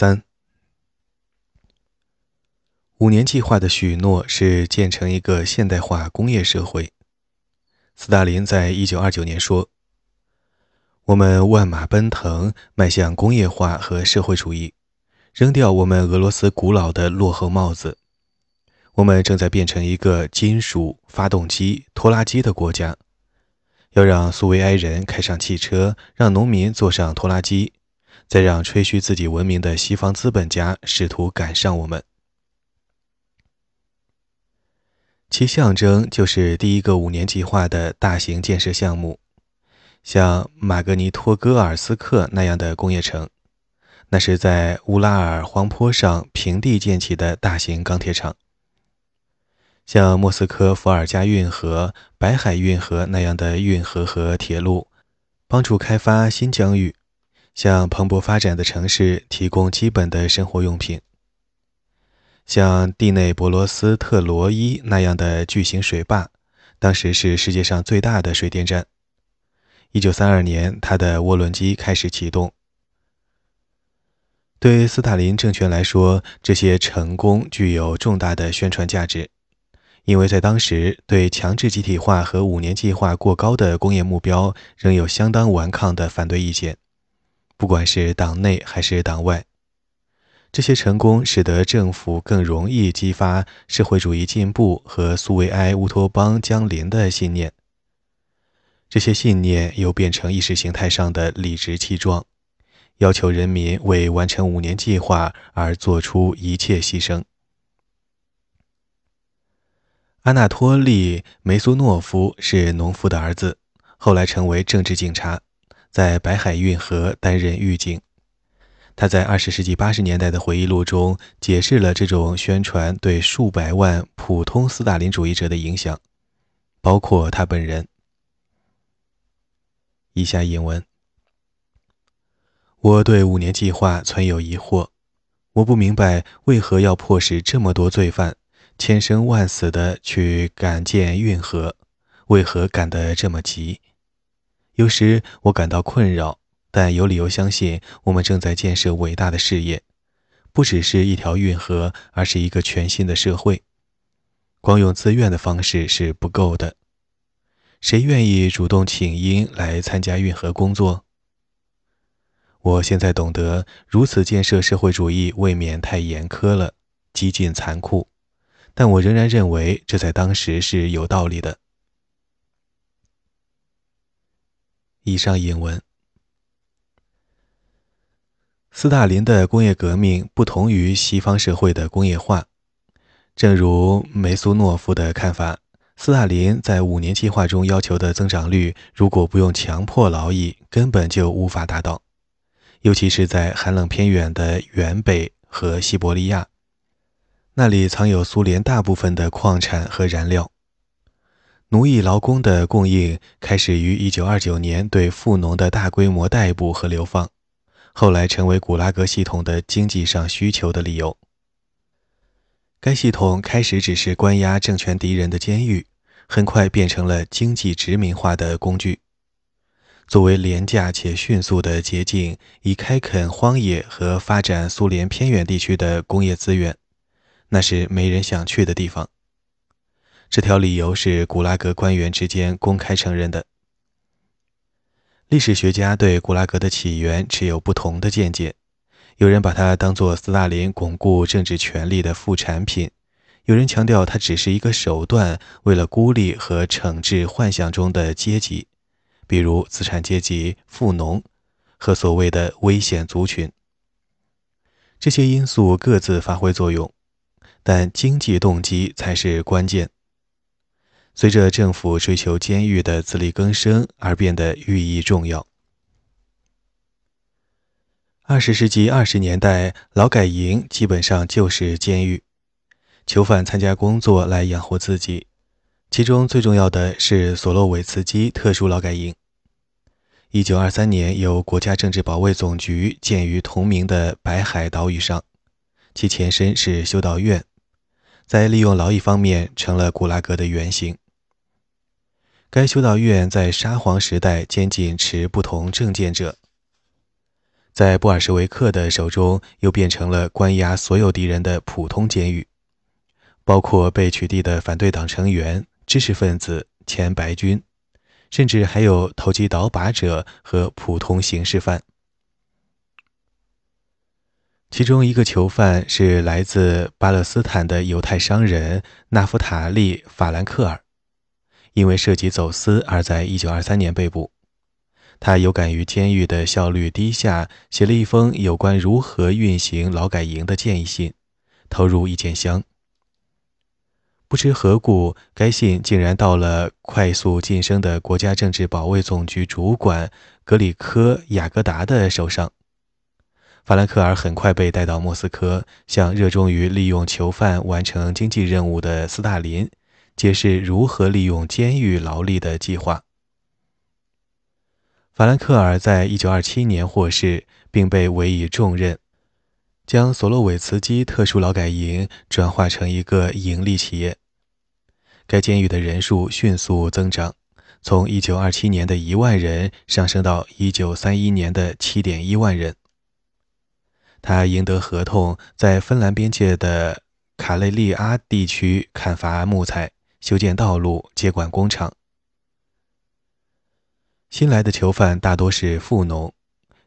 三五年计划的许诺是建成一个现代化工业社会。斯大林在一九二九年说：“我们万马奔腾，迈向工业化和社会主义，扔掉我们俄罗斯古老的落后帽子。我们正在变成一个金属发动机、拖拉机的国家。要让苏维埃人开上汽车，让农民坐上拖拉机。”再让吹嘘自己文明的西方资本家试图赶上我们，其象征就是第一个五年计划的大型建设项目，像马格尼托戈尔斯克那样的工业城，那是在乌拉尔荒坡上平地建起的大型钢铁厂；像莫斯科伏尔加运河、白海运河那样的运河和铁路，帮助开发新疆域。向蓬勃发展的城市提供基本的生活用品，像蒂内博罗斯特罗伊那样的巨型水坝，当时是世界上最大的水电站。一九三二年，它的涡轮机开始启动。对斯大林政权来说，这些成功具有重大的宣传价值，因为在当时，对强制集体化和五年计划过高的工业目标仍有相当顽抗的反对意见。不管是党内还是党外，这些成功使得政府更容易激发社会主义进步和苏维埃乌托邦降临的信念。这些信念又变成意识形态上的理直气壮，要求人民为完成五年计划而做出一切牺牲。阿纳托利·梅苏诺夫是农夫的儿子，后来成为政治警察。在白海运河担任狱警，他在二十世纪八十年代的回忆录中解释了这种宣传对数百万普通斯大林主义者的影响，包括他本人。以下引文：我对五年计划存有疑惑，我不明白为何要迫使这么多罪犯千生万死的去赶建运河，为何赶得这么急？有时我感到困扰，但有理由相信我们正在建设伟大的事业，不只是一条运河，而是一个全新的社会。光用自愿的方式是不够的。谁愿意主动请缨来参加运河工作？我现在懂得，如此建设社会主义未免太严苛了，激进残酷，但我仍然认为这在当时是有道理的。以上引文。斯大林的工业革命不同于西方社会的工业化。正如梅苏诺夫的看法，斯大林在五年计划中要求的增长率，如果不用强迫劳役，根本就无法达到。尤其是在寒冷偏远的远北和西伯利亚，那里藏有苏联大部分的矿产和燃料。奴役劳工的供应开始于1929年对富农的大规模逮捕和流放，后来成为古拉格系统的经济上需求的理由。该系统开始只是关押政权敌人的监狱，很快变成了经济殖民化的工具。作为廉价且迅速的捷径，以开垦荒野和发展苏联偏远地区的工业资源，那是没人想去的地方。这条理由是古拉格官员之间公开承认的。历史学家对古拉格的起源持有不同的见解，有人把它当作斯大林巩固政治权力的副产品，有人强调它只是一个手段，为了孤立和惩治幻想中的阶级，比如资产阶级、富农和所谓的危险族群。这些因素各自发挥作用，但经济动机才是关键。随着政府追求监狱的自力更生而变得寓意重要。二十世纪二十年代，劳改营基本上就是监狱，囚犯参加工作来养活自己。其中最重要的是索洛韦茨基特殊劳改营。一九二三年，由国家政治保卫总局建于同名的白海岛屿上，其前身是修道院，在利用劳役方面成了古拉格的原型。该修道院在沙皇时代监禁持不同政见者。在布尔什维克的手中又变成了关押所有敌人的普通监狱，包括被取缔的反对党成员、知识分子、前白军，甚至还有投机倒把者和普通刑事犯。其中一个囚犯是来自巴勒斯坦的犹太商人纳夫塔利·法兰克尔，因为涉及走私而在1923年被捕。他有感于监狱的效率低下，写了一封有关如何运行劳改营的建议信，投入意见箱。不知何故，该信竟然到了快速晋升的国家政治保卫总局主管格里科·雅各达的手上。法兰克尔很快被带到莫斯科，向热衷于利用囚犯完成经济任务的斯大林解释如何利用监狱劳力的计划。法兰克尔在1927年获释，并被委以重任，将索洛韦茨基特殊劳改营转化成一个盈利企业。该监狱的人数迅速增长，从1927年的一万人上升到1931年的7.1万人。他赢得合同，在芬兰边界的卡累利阿地区砍伐木材、修建道路、接管工厂。新来的囚犯大多是富农。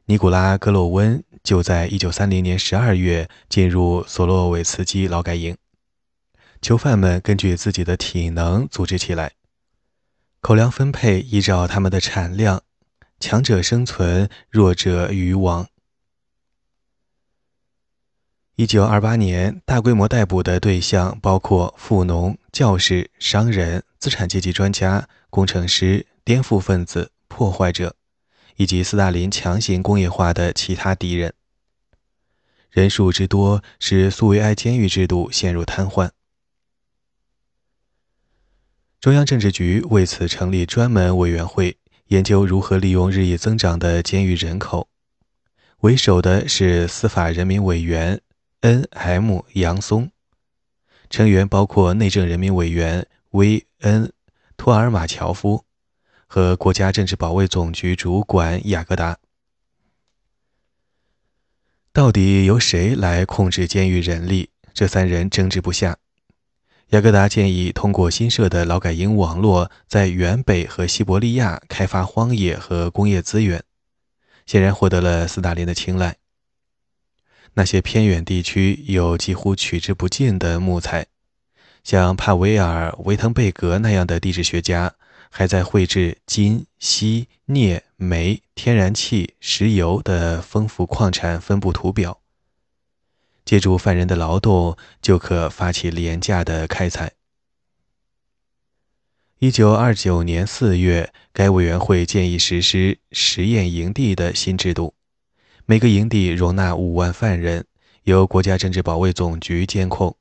尼古拉·戈洛温就在1930年12月进入索洛韦茨基劳改营。囚犯们根据自己的体能组织起来，口粮分配依照他们的产量，强者生存，弱者渔网。一九二八年，大规模逮捕的对象包括富农、教士、商人、资产阶级专家、工程师、颠覆分子、破坏者，以及斯大林强行工业化的其他敌人。人数之多使苏维埃监狱制度陷入瘫痪。中央政治局为此成立专门委员会，研究如何利用日益增长的监狱人口。为首的是司法人民委员。N.M. 杨松，成员包括内政人民委员 V.N. 托尔马乔夫和国家政治保卫总局主管雅各达。到底由谁来控制监狱人力？这三人争执不下。雅各达建议通过新设的劳改营网络，在原北和西伯利亚开发荒野和工业资源，显然获得了斯大林的青睐。那些偏远地区有几乎取之不尽的木材，像帕维尔·维滕贝格那样的地质学家还在绘制金、锡、镍、煤、天然气、石油的丰富矿产分布图表。借助犯人的劳动，就可发起廉价的开采。一九二九年四月，该委员会建议实施实验营地的新制度。每个营地容纳五万犯人，由国家政治保卫总局监控。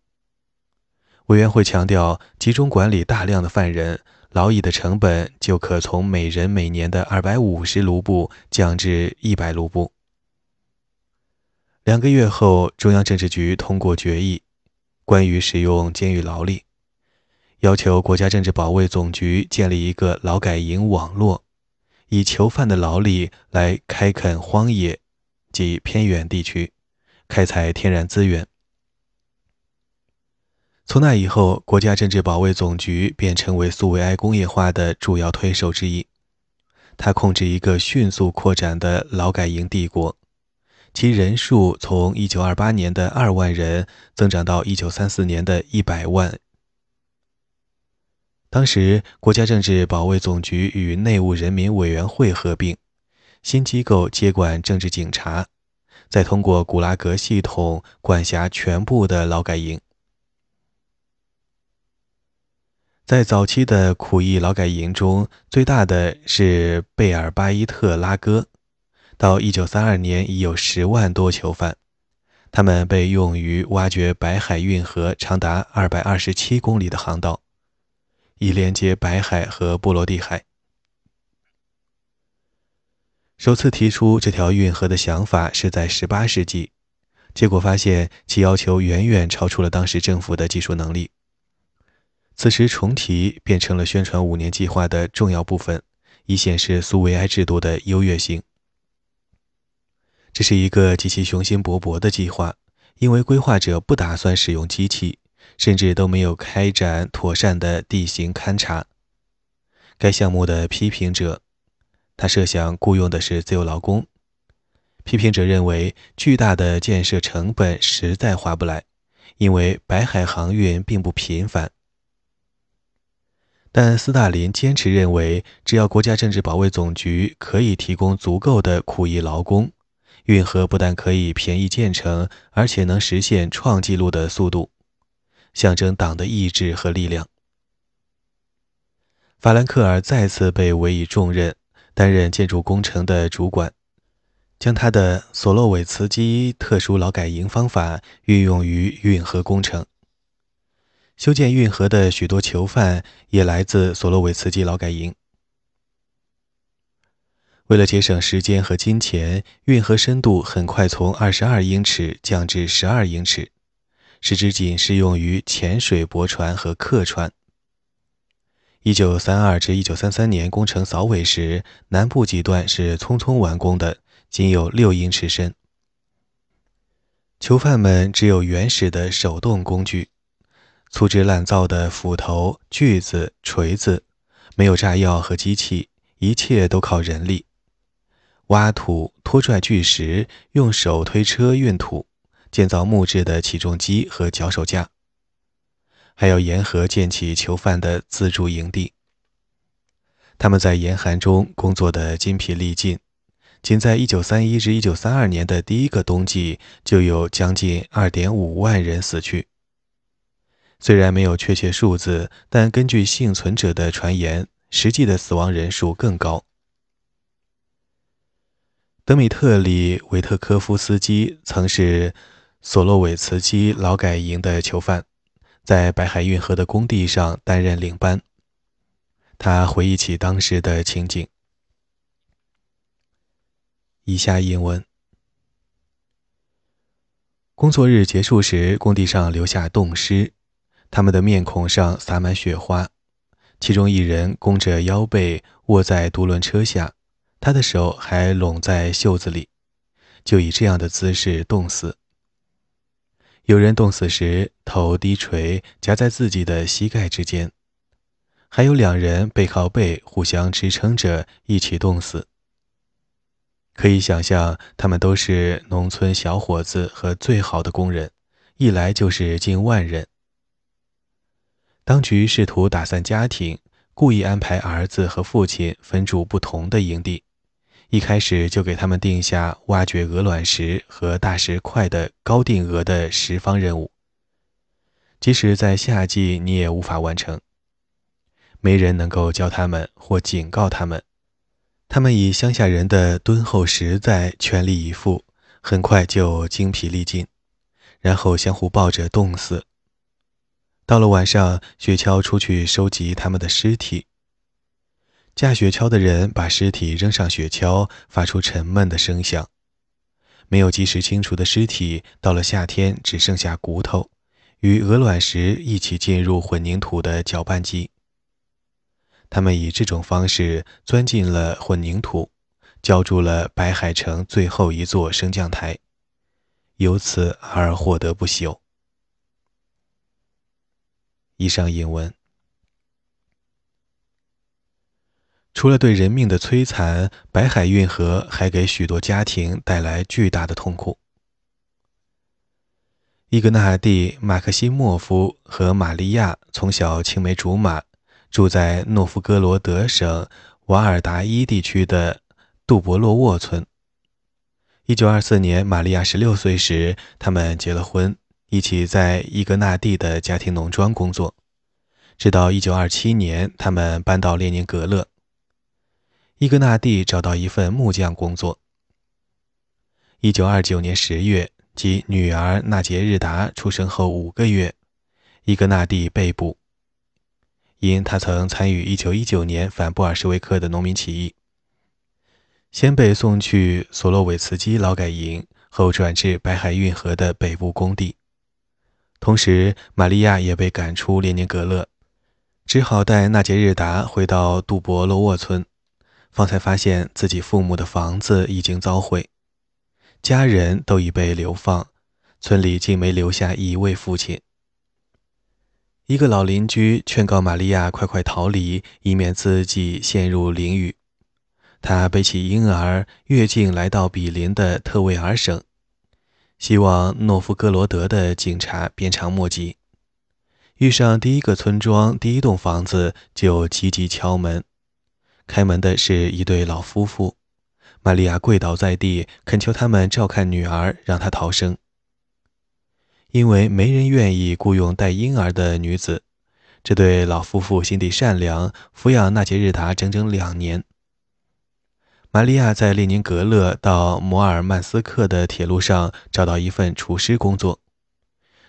委员会强调，集中管理大量的犯人，劳役的成本就可从每人每年的二百五十卢布降至一百卢布。两个月后，中央政治局通过决议，关于使用监狱劳力，要求国家政治保卫总局建立一个劳改营网络，以囚犯的劳力来开垦荒野。及偏远地区，开采天然资源。从那以后，国家政治保卫总局便成为苏维埃工业化的主要推手之一。他控制一个迅速扩展的劳改营帝国，其人数从1928年的2万人增长到1934年的一百万。当时，国家政治保卫总局与内务人民委员会合并。新机构接管政治警察，再通过古拉格系统管辖全部的劳改营。在早期的苦役劳改营中，最大的是贝尔巴伊特拉戈，到1932年已有十万多囚犯，他们被用于挖掘白海运河长达227公里的航道，以连接白海和波罗的海。首次提出这条运河的想法是在18世纪，结果发现其要求远远超出了当时政府的技术能力。此时重提变成了宣传五年计划的重要部分，以显示苏维埃制度的优越性。这是一个极其雄心勃勃的计划，因为规划者不打算使用机器，甚至都没有开展妥善的地形勘察。该项目的批评者，他设想雇佣的是自由劳工。批评者认为，巨大的建设成本实在划不来，因为白海航运并不频繁。但斯大林坚持认为，只要国家政治保卫总局可以提供足够的苦役劳工，运河不但可以便宜建成，而且能实现创纪录的速度，象征党的意志和力量。法兰克尔再次被委以重任，担任建筑工程的主管，将他的索洛韦茨基特殊劳改营方法运用于运河工程。修建运河的许多囚犯也来自索洛韦茨基劳改营。为了节省时间和金钱，运河深度很快从二十二英尺降至十二英尺，使之仅适用于潜水驳船和客船。一九三二至一九三三年工程扫尾时，南部几段是匆匆完工的，仅有六英尺深。囚犯们只有原始的手动工具。粗制滥造的斧头、锯子、锤子，没有炸药和机器，一切都靠人力。挖土、拖拽巨石，用手推车运土，建造木质的起重机和脚手架，还要沿河建起囚犯的自助营地。他们在严寒中工作得筋疲力尽，仅在1931至1932年的第一个冬季，就有将近2.5万人死去。虽然没有确切数字，但根据幸存者的传言，实际的死亡人数更高。德米特里·维特科夫斯基曾是索洛韦茨基劳改营的囚犯，在白海运河的工地上担任领班。他回忆起当时的情景。以下引文：工作日结束时，工地上留下冻尸。他们的面孔上洒满雪花，其中一人弓着腰背卧在独轮车下，他的手还拢在袖子里，就以这样的姿势冻死。有人冻死时头低垂，夹在自己的膝盖之间，还有两人背靠背互相支撑着一起冻死。可以想象，他们都是农村小伙子和最好的工人，一来就是近万人。当局试图打散家庭，故意安排儿子和父亲分住不同的营地，一开始就给他们定下挖掘鹅卵石和大石块的高定额的十方任务。即使在夏季，你也无法完成。没人能够教他们或警告他们，他们以乡下人的敦厚实在全力以赴，很快就精疲力尽，然后相互抱着冻死。到了晚上，雪橇出去收集他们的尸体。驾雪橇的人把尸体扔上雪橇，发出沉闷的声响。没有及时清除的尸体，到了夏天只剩下骨头，与鹅卵石一起进入混凝土的搅拌机。他们以这种方式钻进了混凝土，浇筑了白海城最后一座升降台，由此而获得不朽。以上引文，除了对人命的摧残，白海运河还给许多家庭带来巨大的痛苦。伊格纳蒂·马克西莫夫和玛利亚从小青梅竹马，住在诺夫哥罗德省瓦尔达伊地区的杜博洛沃村。一九二四年，玛利亚十六岁时，他们结了婚。一起在伊格纳蒂的家庭农庄工作，直到1927年，他们搬到列宁格勒。伊格纳蒂找到一份木匠工作。1929年10月，即女儿纳杰日达出生后五个月，伊格纳蒂被捕，因他曾参与1919年反布尔什维克的农民起义。先被送去索洛韦茨基劳改营，后转至白海运河的北部工地。同时，玛利亚也被赶出列宁格勒，只好带纳杰日达回到杜博洛沃村，方才发现自己父母的房子已经遭毁。家人都已被流放，村里竟没留下一位父亲。一个老邻居劝告玛利亚快快逃离，以免自己陷入囹圄。他背起婴儿，越境来到比邻的特维尔省，希望诺夫哥罗德的警察鞭长莫及。遇上第一个村庄，第一栋房子就急急敲门。开门的是一对老夫妇，玛利亚跪倒在地，恳求他们照看女儿，让她逃生。因为没人愿意雇佣带婴儿的女子，这对老夫妇心地善良，抚养纳杰日达整整两年。玛利亚在列宁格勒到摩尔曼斯克的铁路上找到一份厨师工作。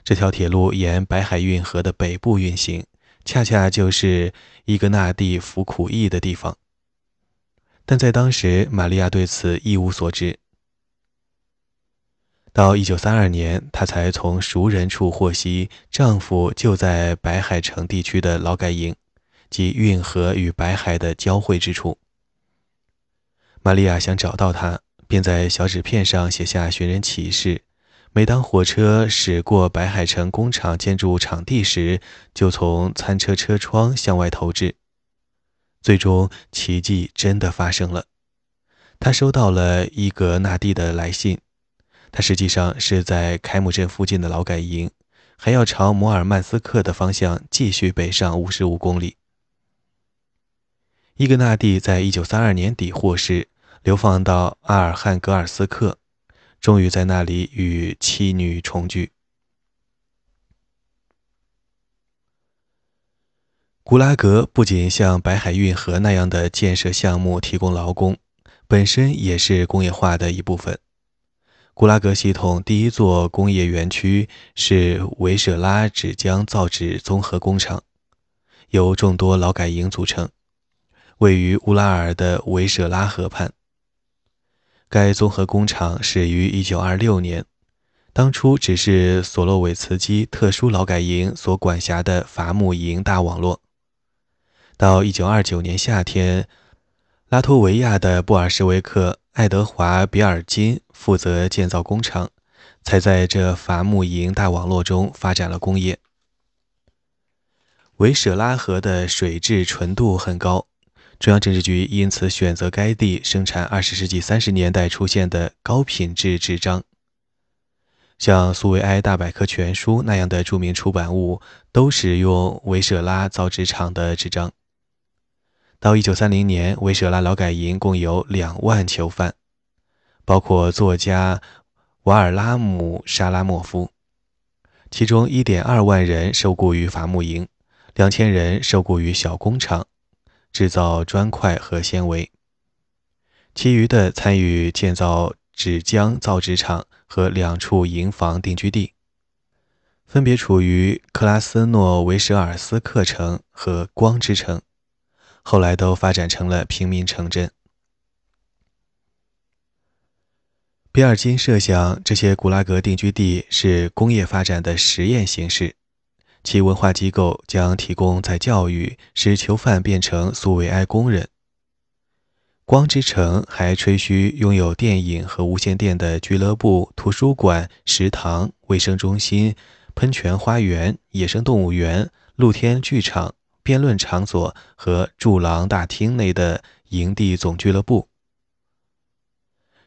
这条铁路沿白海运河的北部运行，恰恰就是伊格纳蒂服苦役的地方。但在当时，玛利亚对此一无所知。到1932年，她才从熟人处获悉，丈夫就在白海城地区的劳改营，即运河与白海的交汇之处。玛利亚想找到他，便在小纸片上写下寻人启事。每当火车驶过白海城工厂建筑场地时，就从餐车车窗向外投掷。最终，奇迹真的发生了。他收到了伊格纳蒂的来信。他实际上是在开姆镇附近的劳改营，还要朝摩尔曼斯克的方向继续北上五十五公里。伊格纳蒂在一九三二年底获释。流放到阿尔汉格尔斯克，终于在那里与妻女重聚。古拉格不仅像白海运河那样的建设项目提供劳工，本身也是工业化的一部分。古拉格系统第一座工业园区是维舍拉纸浆造纸综合工厂，由众多劳改营组成，位于乌拉尔的维舍拉河畔。该综合工厂始于1926年，当初只是索洛韦茨基特殊劳改营所管辖的伐木营大网络。到1929年夏天，拉脱维亚的布尔什维克爱德华·比尔金负责建造工厂，才在这伐木营大网络中发展了工业。维舍拉河的水质纯度很高。中央政治局因此选择该地生产二十世纪三十年代出现的高品质纸张，像苏维埃大百科全书那样的著名出版物都使用维舍拉造纸厂的纸张。到一九三零年，维舍拉劳改营共有两万囚犯，包括作家瓦尔拉姆·沙拉莫夫，其中一点二万人受雇于伐木营，两千人受雇于小工厂。制造砖块和纤维，其余的参与建造纸浆造纸厂和两处营房定居地，分别处于克拉斯诺维舍尔斯克城和光之城，后来都发展成了平民城镇。比尔金设想，这些古拉格定居地是工业发展的实验形式。其文化机构将提供在教育，使囚犯变成苏维埃工人。光之城还吹嘘拥有电影和无线电的俱乐部、图书馆、食堂、卫生中心、喷泉花园、野生动物园、露天剧场、辩论场所和柱廊大厅内的营地总俱乐部。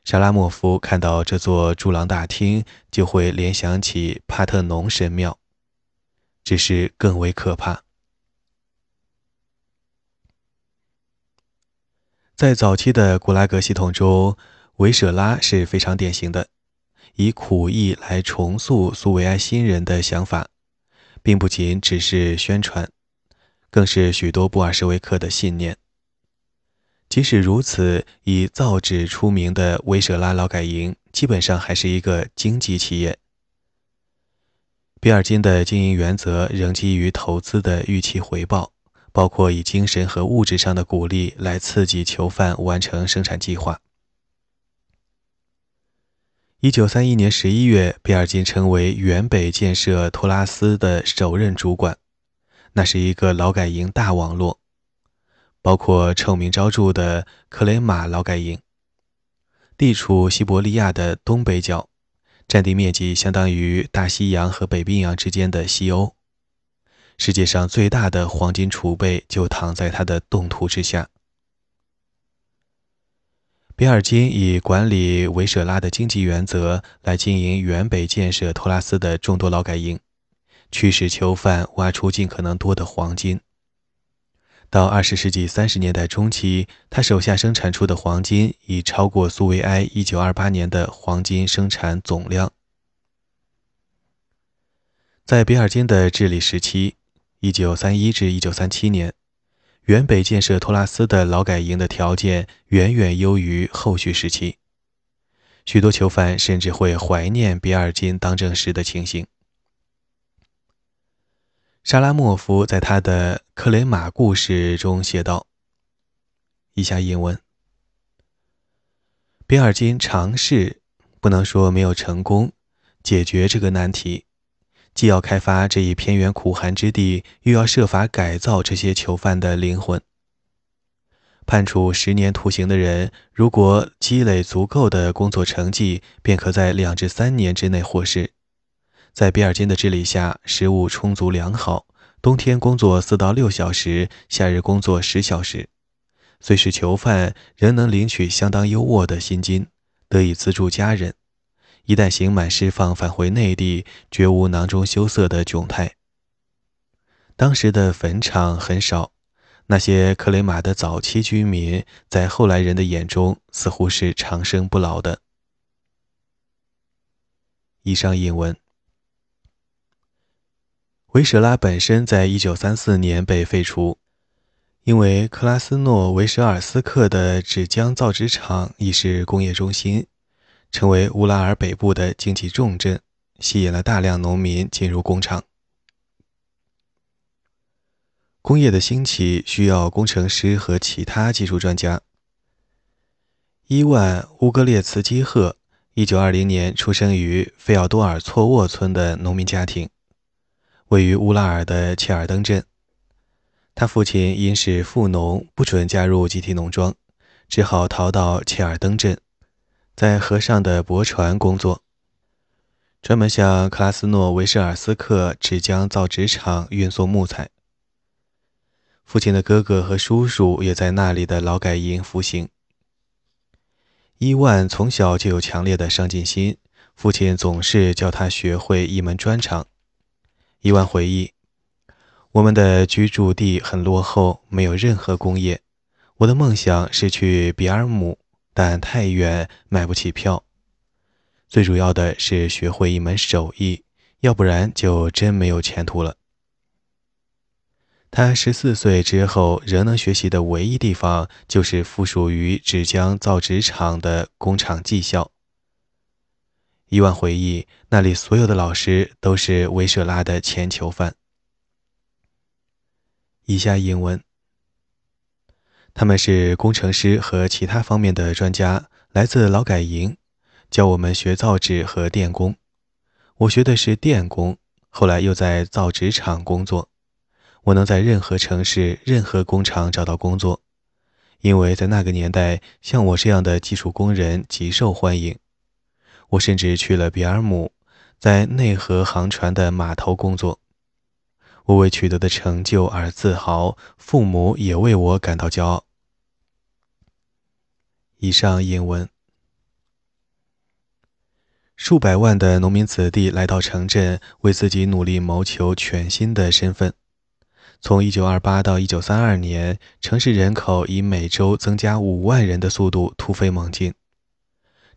沙拉莫夫看到这座柱廊大厅，就会联想起帕特农神庙。只是更为可怕。在早期的古拉格系统中，维舍拉是非常典型的，以苦役来重塑苏维埃新人的想法，并不仅只是宣传，更是许多布尔什维克的信念。即使如此，以造纸出名的维舍拉劳改营，基本上还是一个经济企业。比尔金的经营原则仍基于投资的预期回报，包括以精神和物质上的鼓励来刺激囚犯完成生产计划。一九三一年十一月，比尔金成为原北建设托拉斯的首任主管，那是一个劳改营大网络，包括臭名昭著的克雷马劳改营。地处西伯利亚的东北角，占地面积相当于大西洋和北冰洋之间的西欧。世界上最大的黄金储备就躺在它的冻土之下。比尔金以管理维舍拉的经济原则来经营原北建设托拉斯的众多劳改营，驱使囚犯挖出尽可能多的黄金。到二十世纪三十年代中期，他手下生产出的黄金已超过苏维埃一九二八年的黄金生产总量。在比尔金的治理时期。一九三一至一九三七年，原北建设托拉斯的劳改营的条件远远优于后续时期。许多囚犯甚至会怀念比尔金当政时的情形。沙拉莫夫在他的《克雷马故事》中写道：“以下引文：比尔金尝试，不能说没有成功，解决这个难题。”既要开发这一偏远苦寒之地，又要设法改造这些囚犯的灵魂。判处十年徒刑的人，如果积累足够的工作成绩，便可在两至三年之内获释。在比尔金的治理下，食物充足良好，冬天工作四到六小时，夏日工作十小时。虽是囚犯，仍能领取相当优渥的薪金，得以资助家人。一旦刑满释放，返回内地，绝无囊中羞涩的窘态。当时的坟场很少，那些克雷马的早期居民，在后来人的眼中，似乎是长生不老的。以上引文。维舍拉本身在一九三四年被废除，因为克拉斯诺维舍尔斯克的纸浆造纸厂已是工业中心。成为乌拉尔北部的经济重镇，吸引了大量农民进入工厂。工业的兴起需要工程师和其他技术专家。伊万·乌格列茨基赫，一九二零年出生于费奥多尔措沃村的农民家庭，位于乌拉尔的切尔登镇。他父亲因是富农，不准加入集体农庄，只好逃到切尔登镇。在河上的驳船工作，专门向克拉斯诺维舍尔斯克纸浆造纸厂运送木材。父亲的哥哥和叔叔也在那里的劳改营服刑。伊万从小就有强烈的上进心，父亲总是教他学会一门专长。伊万回忆：“我们的居住地很落后，没有任何工业。我的梦想是去比尔姆。”但太远，买不起票。最主要的是学会一门手艺，要不然就真没有前途了。他十四岁之后仍能学习的唯一地方，就是附属于纸浆造纸厂的工厂技校。伊万回忆，那里所有的老师都是维舍拉的前囚犯。以下引文。他们是工程师和其他方面的专家，来自劳改营，教我们学造纸和电工。我学的是电工，后来又在造纸厂工作。我能在任何城市、任何工厂找到工作，因为在那个年代，像我这样的技术工人极受欢迎。我甚至去了比尔姆，在内河航船的码头工作。我为取得的成就而自豪，父母也为我感到骄傲。以上引文。数百万的农民子弟来到城镇，为自己努力谋求全新的身份。从1928到1932年，城市人口以每周增加五万人的速度突飞猛进。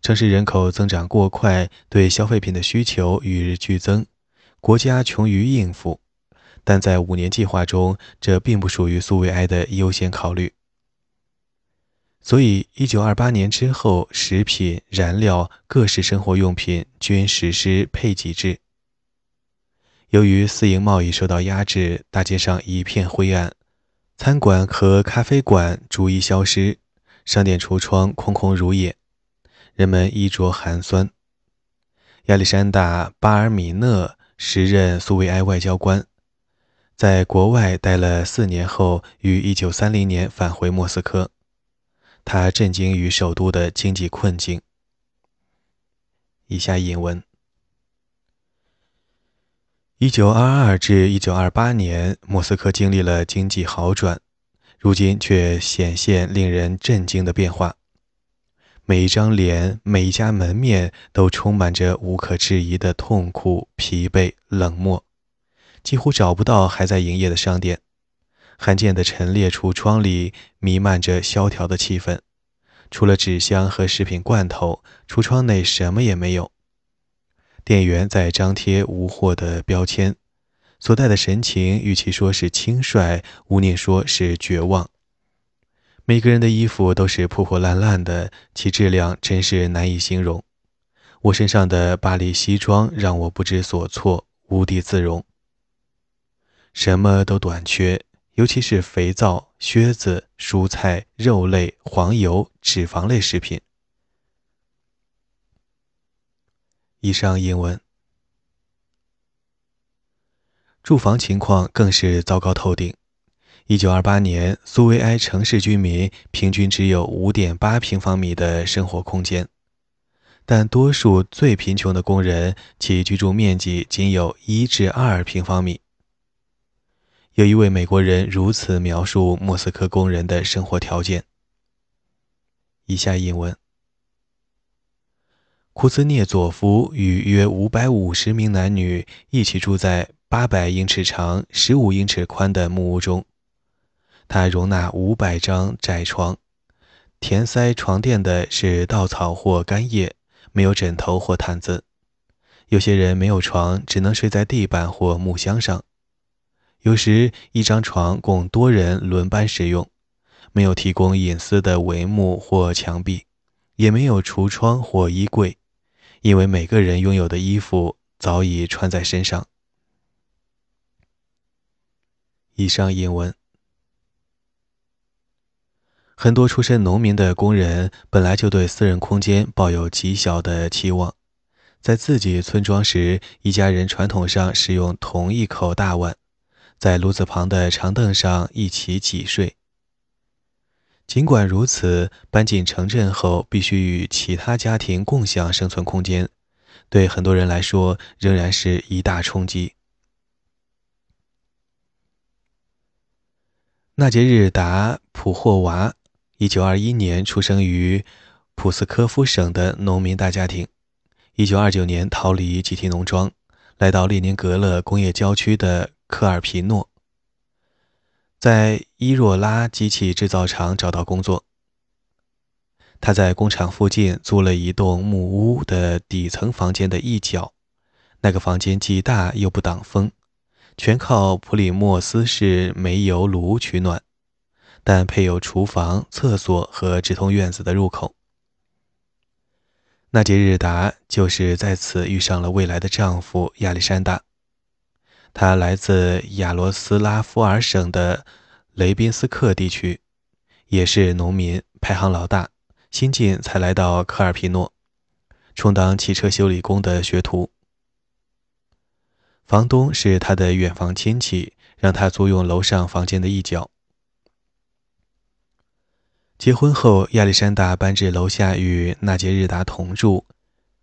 城市人口增长过快，对消费品的需求与日俱增，国家穷于应付。但在五年计划中，这并不属于苏维埃的优先考虑。所以，一九二八年之后，食品、燃料、各式生活用品均实施配给制。由于私营贸易受到压制，大街上一片灰暗，餐馆和咖啡馆逐一消失，商店橱窗空空如也，人们衣着寒酸。亚历山大·巴尔米讷时任苏维埃外交官。在国外待了四年后，于1930年返回莫斯科。他震惊于首都的经济困境。以下引文：一九二二至一九二八年，莫斯科经历了经济好转，如今却显现令人震惊的变化。每一张脸，每一家门面，都充满着无可置疑的痛苦、疲惫、冷漠，几乎找不到还在营业的商店。罕见的陈列橱窗里弥漫着萧条的气氛，除了纸箱和食品罐头，橱窗内什么也没有。店员在张贴无货的标签，所带的神情，与其说是轻率，无宁说是绝望。每个人的衣服都是破破烂烂的，其质量真是难以形容。我身上的巴黎西装让我不知所措，无地自容。什么都短缺，尤其是肥皂、靴子、蔬菜、肉类、黄油、脂肪类食品。以上英文。住房情况更是糟糕透顶。一九二八年，苏维埃城市居民平均只有五点八平方米的生活空间，但多数最贫穷的工人其居住面积仅有一至二平方米。有一位美国人如此描述莫斯科工人的生活条件。以下引文：库兹涅佐夫与约五百五十名男女一起住在八百英尺长、十五英尺宽的木屋中。它容纳五百张窄床，填塞床垫的是稻草或干叶，没有枕头或毯子。有些人没有床，只能睡在地板或木箱上。有时，一张床供多人轮班使用，没有提供隐私的帷幕或墙壁，也没有橱窗或衣柜，因为每个人拥有的衣服早已穿在身上。以上引文。很多出身农民的工人本来就对私人空间抱有极小的期望，在自己村庄时，一家人传统上使用同一口大碗，在炉子旁的长凳上一起挤睡。尽管如此，搬进城镇后必须与其他家庭共享生存空间，对很多人来说仍然是一大冲击。纳杰日达·普霍娃。一九二一年出生于普斯科夫省的农民大家庭。一九二九年逃离集体农庄，来到列宁格勒工业郊区的科尔皮诺，在伊若拉机器制造厂找到工作。他在工厂附近租了一栋木屋的底层房间的一角，那个房间既大又不挡风，全靠普里莫斯式煤油炉取暖。但配有厨房、厕所和直通院子的入口。纳杰日达就是在此遇上了未来的丈夫亚历山大。他来自亚罗斯拉夫尔省的雷宾斯克地区，也是农民，排行老大，新近才来到科尔皮诺，充当汽车修理工的学徒。房东是他的远房亲戚，让他租用楼上房间的一角。结婚后，亚历山大搬至楼下与纳杰日达同住，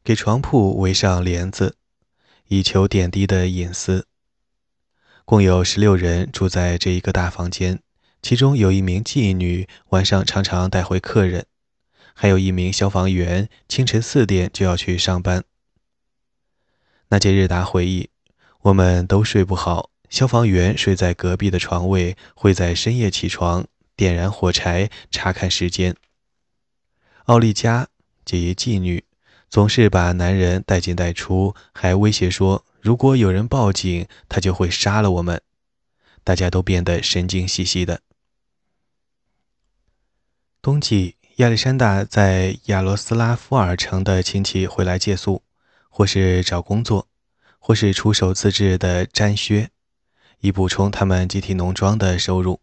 给床铺围上帘子，以求点滴的隐私。共有十六人住在这一个大房间，其中有一名妓女，晚上常常带回客人，还有一名消防员，清晨四点就要去上班。纳杰日达回忆：“我们都睡不好，消防员睡在隔壁的床位，会在深夜起床。”点燃火柴，查看时间。奥利加即妓女，总是把男人带进带出，还威胁说，如果有人报警，他就会杀了我们。大家都变得神经兮兮的。冬季，亚历山大在亚罗斯拉夫尔城的亲戚回来借宿，或是找工作，或是出手自制的毡靴，以补充他们集体农庄的收入。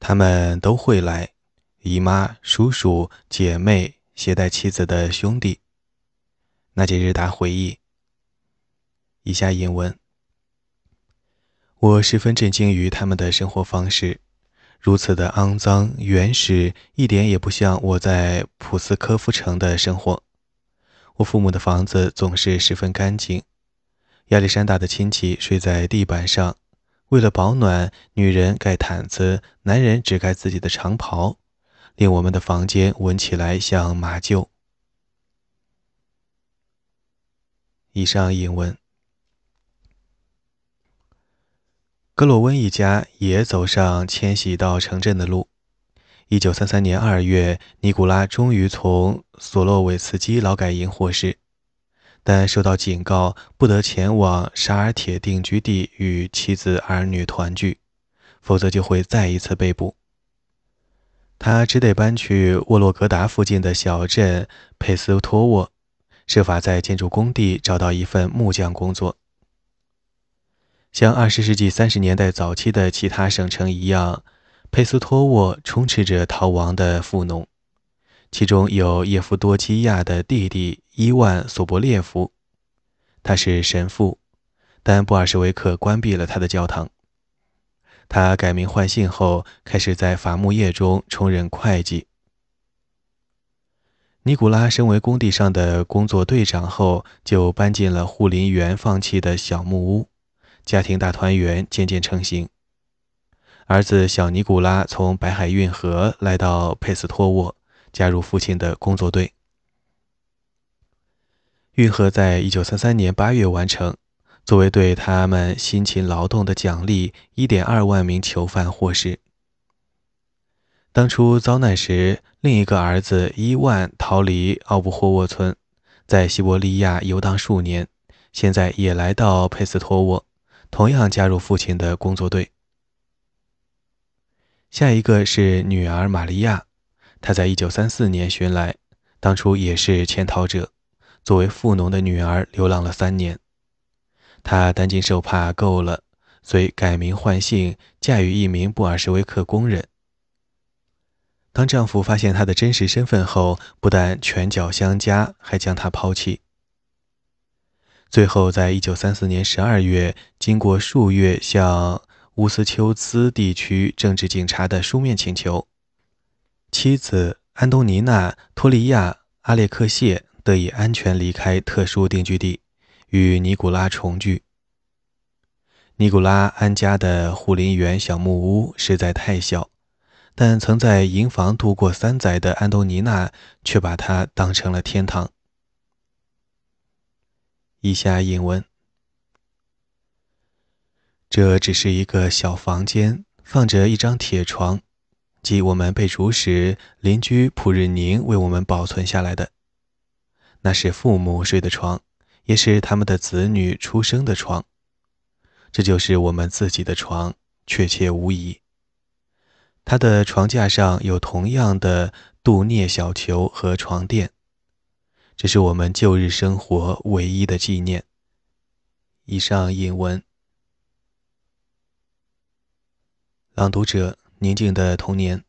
他们都会来，姨妈、叔叔、姐妹、携带妻子的兄弟。纳杰日达回忆。以下引文：我十分震惊于他们的生活方式，如此的肮脏、原始，一点也不像我在普斯科夫城的生活。我父母的房子总是十分干净。亚历山大的亲戚睡在地板上，为了保暖，女人盖毯子，男人只盖自己的长袍，令我们的房间闻起来像马厩。以上引文。格洛温一家也走上迁徙到城镇的路。一九三三年二月，尼古拉终于从索洛韦茨基劳改营获释。但受到警告，不得前往沙尔铁定居地与妻子儿女团聚，否则就会再一次被捕。他只得搬去沃洛格达附近的小镇佩斯托沃，设法在建筑工地找到一份木匠工作。像二十世纪三十年代早期的其他省城一样，佩斯托沃充斥着逃亡的富农。其中有叶夫多基亚的弟弟伊万·索博列夫，他是神父，但布尔什维克关闭了他的教堂。他改名换姓后，开始在伐木业中充任会计。尼古拉身为工地上的工作队长后，就搬进了护林员放弃的小木屋，家庭大团圆渐渐成型。儿子小尼古拉从白海运河来到佩斯托沃。加入父亲的工作队。运河在一九三三年八月完成，作为对他们辛勤劳动的奖励，一点二万名囚犯获释。当初遭难时，另一个儿子伊万逃离奥布霍沃村，在西伯利亚游荡数年，现在也来到佩斯托沃，同样加入父亲的工作队。下一个是女儿玛利亚。她在一九三四年寻来，当初也是潜逃者，作为富农的女儿流浪了三年。她担惊受怕够了，遂改名换姓，嫁与一名布尔什维克工人。当丈夫发现她的真实身份后，不但拳脚相加，还将她抛弃。最后，在一九三四年十二月，经过数月向乌斯秋兹地区政治警察的书面请求。妻子安东尼娜·托利亚·阿列克谢得以安全离开特殊定居地，与尼古拉重聚。尼古拉安家的护林员小木屋实在太小，但曾在营房度过三载的安东尼娜却把它当成了天堂。以下引文：这只是一个小房间，放着一张铁床。即我们被逐时，邻居普日宁为我们保存下来的，那是父母睡的床，也是他们的子女出生的床。这就是我们自己的床，确切无疑。他的床架上有同样的镀镍小球和床垫，这是我们旧日生活唯一的纪念。以上引文。朗读者。宁静的童年。